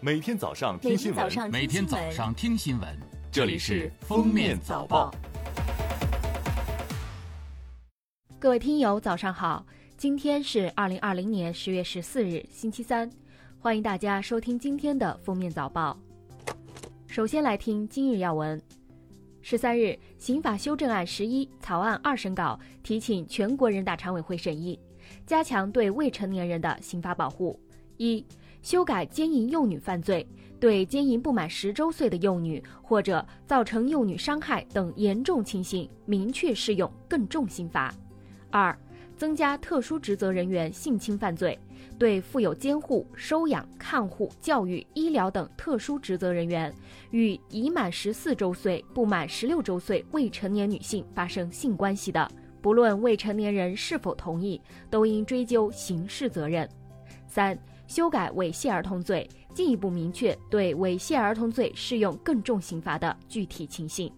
每天早上听新闻，每天早上听新闻，这里是《封面早报》。各位听友，早上好！今天是二零二零年十月十四日，星期三，欢迎大家收听今天的《封面早报》。首先来听今日要闻。十三日，刑法修正案十一草案二审稿提请全国人大常委会审议。加强对未成年人的刑法保护。一、修改奸淫幼女犯罪，对奸淫不满十周岁的幼女或者造成幼女伤害等严重情形，明确适用更重刑罚。二、增加特殊职责人员性侵犯罪，对负有监护、收养、看护、教育、医疗等特殊职责人员与已满十四周岁不满十六周岁未成年女性发生性关系的。不论未成年人是否同意，都应追究刑事责任。三、修改猥亵儿童罪，进一步明确对猥亵儿童罪适用更重刑罚的具体情形。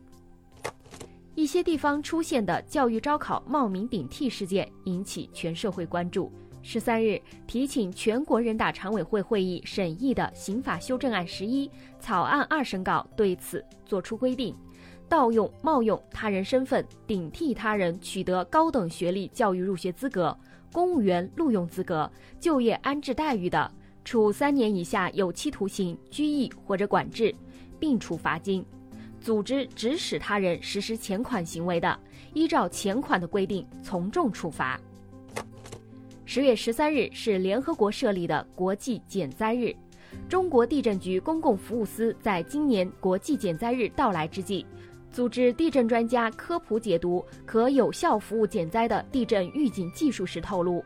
一些地方出现的教育招考冒名顶替事件引起全社会关注。十三日，提请全国人大常委会会议审议的刑法修正案十一草案二审稿对此作出规定。盗用、冒用他人身份顶替他人取得高等学历教育入学资格、公务员录用资格、就业安置待遇的，处三年以下有期徒刑、拘役或者管制，并处罚金；组织、指使他人实施前款行为的，依照前款的规定从重处罚。十月十三日是联合国设立的国际减灾日，中国地震局公共服务司在今年国际减灾日到来之际。组织地震专家科普解读可有效服务减灾的地震预警技术时透露，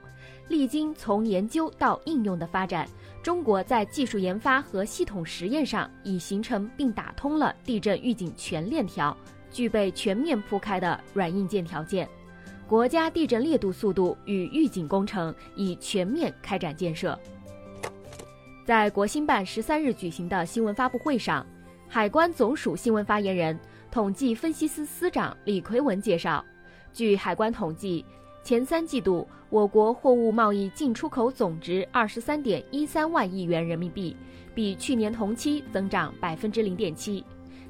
历经从研究到应用的发展，中国在技术研发和系统实验上已形成并打通了地震预警全链条，具备全面铺开的软硬件条件。国家地震烈度速度与预警工程已全面开展建设。在国新办十三日举行的新闻发布会上，海关总署新闻发言人。统计分析司司长李奎文介绍，据海关统计，前三季度我国货物贸易进出口总值二十三点一三万亿元人民币，比去年同期增长百分之零点七。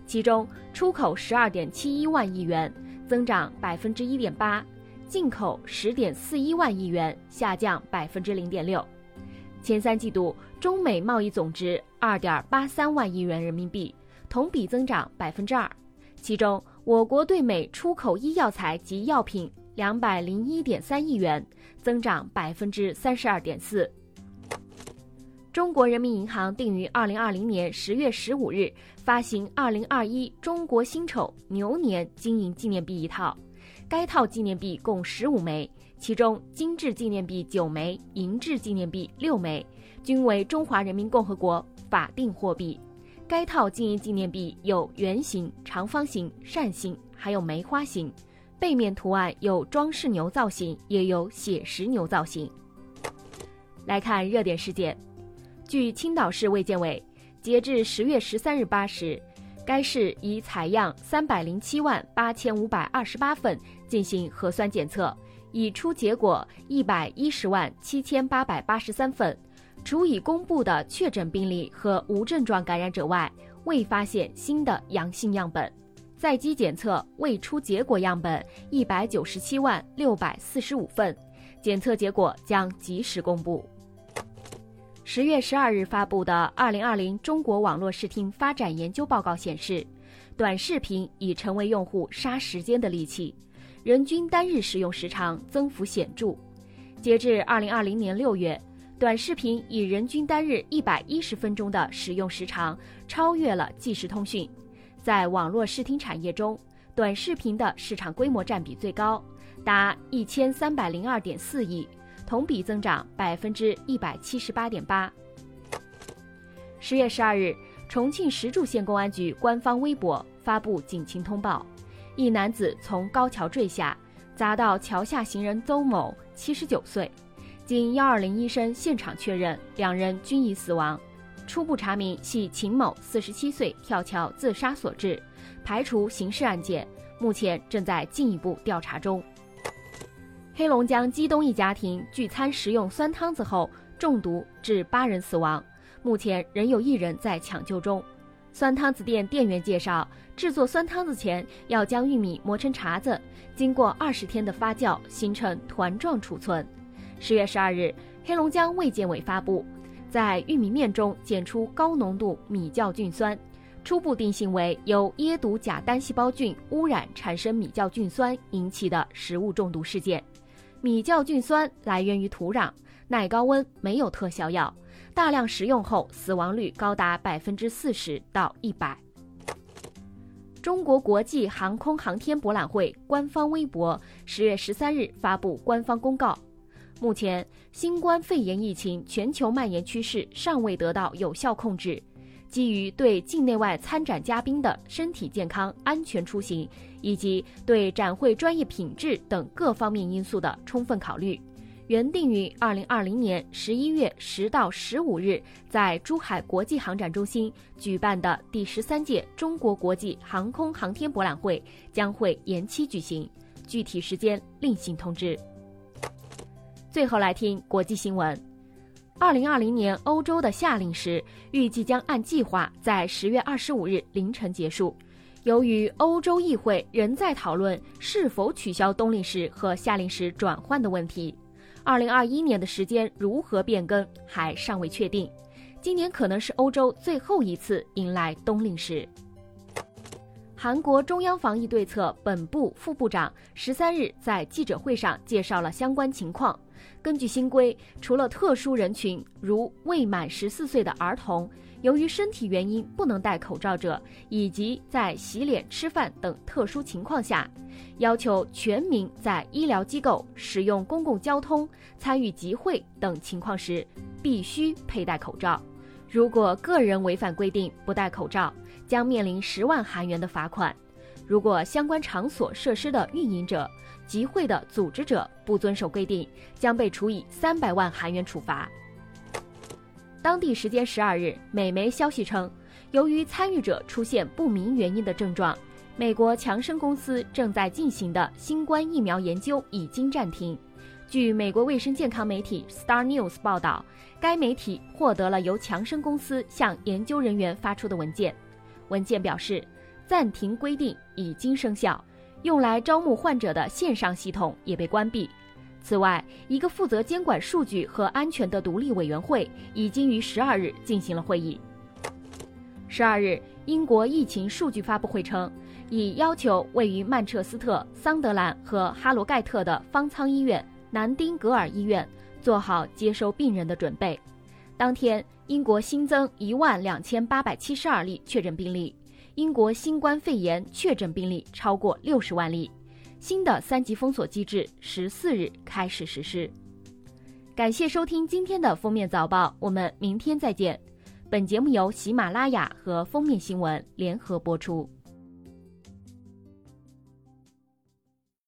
其中，出口十二点七一万亿元，增长百分之一点八；进口十点四一万亿元，下降百分之零点六。前三季度中美贸易总值二点八三万亿元人民币，同比增长百分之二。其中，我国对美出口医药材及药品两百零一点三亿元，增长百分之三十二点四。中国人民银行定于二零二零年十月十五日发行二零二一中国辛丑牛年金银纪念币一套，该套纪念币共十五枚，其中金质纪念币九枚，银质纪念币六枚，均为中华人民共和国法定货币。该套金银纪念币有圆形、长方形、扇形，还有梅花形，背面图案有装饰牛造型，也有写实牛造型。来看热点事件，据青岛市卫健委，截至十月十三日八时，该市已采样三百零七万八千五百二十八份进行核酸检测，已出结果一百一十万七千八百八十三份。除已公布的确诊病例和无症状感染者外，未发现新的阳性样本。在机检测未出结果样本一百九十七万六百四十五份，检测结果将及时公布。十月十二日发布的《二零二零中国网络视听发展研究报告》显示，短视频已成为用户杀时间的利器，人均单日使用时长增幅显著。截至二零二零年六月。短视频以人均单日一百一十分钟的使用时长，超越了即时通讯。在网络视听产业中，短视频的市场规模占比最高，达一千三百零二点四亿，同比增长百分之一百七十八点八。十月十二日，重庆石柱县公安局官方微博发布警情通报：一男子从高桥坠下，砸到桥下行人邹某，七十九岁。经幺二零医生现场确认，两人均已死亡。初步查明系秦某四十七岁跳桥自杀所致，排除刑事案件，目前正在进一步调查中。黑龙江鸡东一家庭聚餐食用酸汤子后中毒，致八人死亡，目前仍有一人在抢救中。酸汤子店店员介绍，制作酸汤子前要将玉米磨成碴子，经过二十天的发酵，形成团状储存。十月十二日，黑龙江卫健委发布，在玉米面中检出高浓度米酵菌酸，初步定性为由椰毒假单细胞菌污染产生米酵菌酸引起的食物中毒事件。米酵菌酸来源于土壤，耐高温，没有特效药。大量食用后，死亡率高达百分之四十到一百。中国国际航空航天博览会官方微博十月十三日发布官方公告，目前新冠肺炎疫情全球蔓延趋势尚未得到有效控制。基于对境内外参展嘉宾的身体健康、安全出行，以及对展会专业品质等各方面因素的充分考虑。原定于二零二零年十一月十到十五日在珠海国际航展中心举办的第十三届中国国际航空航天博览会将会延期举行，具体时间另行通知。最后来听国际新闻：二零二零年欧洲的夏令时预计将按计划在十月二十五日凌晨结束。由于欧洲议会仍在讨论是否取消冬令时和夏令时转换的问题。二零二一年的时间如何变更还尚未确定，今年可能是欧洲最后一次迎来冬令时。韩国中央防疫对策本部副部长十三日在记者会上介绍了相关情况。根据新规，除了特殊人群，如未满十四岁的儿童。由于身体原因不能戴口罩者，以及在洗脸、吃饭等特殊情况下，要求全民在医疗机构、使用公共交通、参与集会等情况时必须佩戴口罩。如果个人违反规定不戴口罩，将面临十万韩元的罚款。如果相关场所设施的运营者、集会的组织者不遵守规定，将被处以三百万韩元处罚。当地时间十二日，美媒消息称，由于参与者出现不明原因的症状，美国强生公司正在进行的新冠疫苗研究已经暂停。据美国卫生健康媒体 Star News 报道，该媒体获得了由强生公司向研究人员发出的文件。文件表示，暂停规定已经生效，用来招募患者的线上系统也被关闭。此外，一个负责监管数据和安全的独立委员会已经于十二日进行了会议。十二日，英国疫情数据发布会称，已要求位于曼彻斯特、桑德兰和哈罗盖特的方舱医院、南丁格尔医院做好接收病人的准备。当天，英国新增一万两千八百七十二例确诊病例，英国新冠肺炎确诊病例超过六十万例。新的三级封锁机制十四日开始实施。感谢收听今天的封面早报，我们明天再见。本节目由喜马拉雅和封面新闻联合播出。